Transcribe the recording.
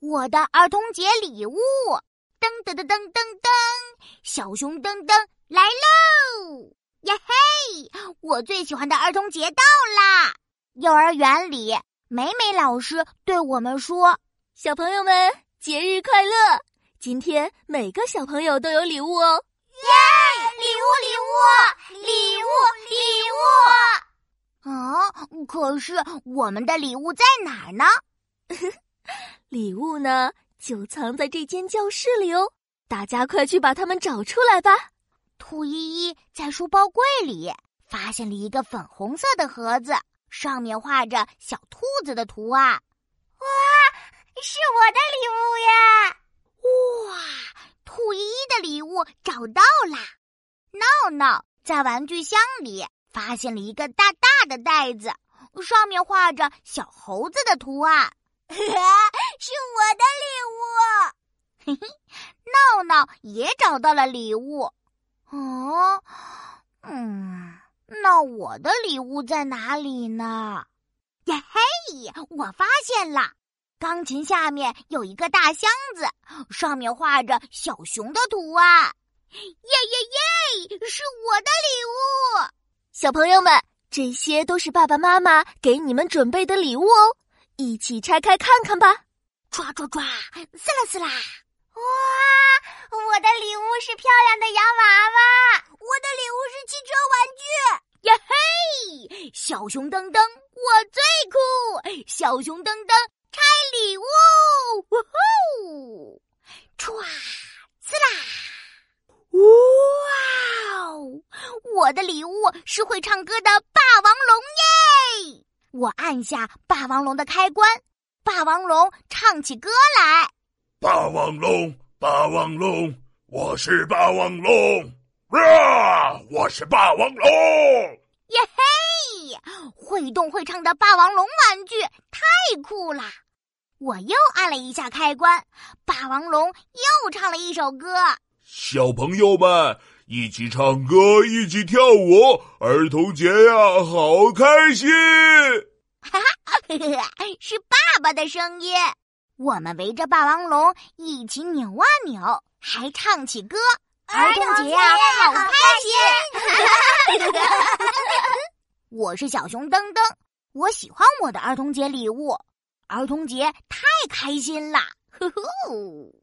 我的儿童节礼物，噔噔噔噔噔噔，小熊噔噔来喽！呀嘿，我最喜欢的儿童节到啦！幼儿园里，美美老师对我们说：“小朋友们，节日快乐！今天每个小朋友都有礼物哦！”耶！礼物，礼物，礼物，礼物！啊，可是我们的礼物在哪儿呢？礼物呢，就藏在这间教室里哦！大家快去把它们找出来吧。兔依依在书包柜里发现了一个粉红色的盒子，上面画着小兔子的图案。哇，是我的礼物呀！哇，兔依依的礼物找到啦！闹闹在玩具箱里发现了一个大大的袋子，上面画着小猴子的图案。是我的礼物，嘿嘿，闹闹也找到了礼物。哦，嗯，那我的礼物在哪里呢？呀嘿，我发现了，钢琴下面有一个大箱子，上面画着小熊的图案。耶耶耶，是我的礼物！小朋友们，这些都是爸爸妈妈给你们准备的礼物哦。一起拆开看看吧！抓抓抓，撕啦撕啦！哇，我的礼物是漂亮的洋娃娃，我的礼物是汽车玩具。呀嘿，小熊噔噔，我最酷！小熊噔噔拆礼物，呜呼！唰，撕啦！哇哦，我的礼物是会唱歌的霸王龙耶！我按下霸王龙的开关，霸王龙唱起歌来。霸王龙，霸王龙，我是霸王龙，啊！我是霸王龙。耶嘿！会动会唱的霸王龙玩具太酷了！我又按了一下开关，霸王龙又唱了一首歌。小朋友们一起唱歌，一起跳舞，儿童节呀，好开心！哈哈，是爸爸的声音。我们围着霸王龙一起扭啊扭，还唱起歌。儿童节呀，好开心！我是小熊噔噔，我喜欢我的儿童节礼物。儿童节太开心啦！呼呼。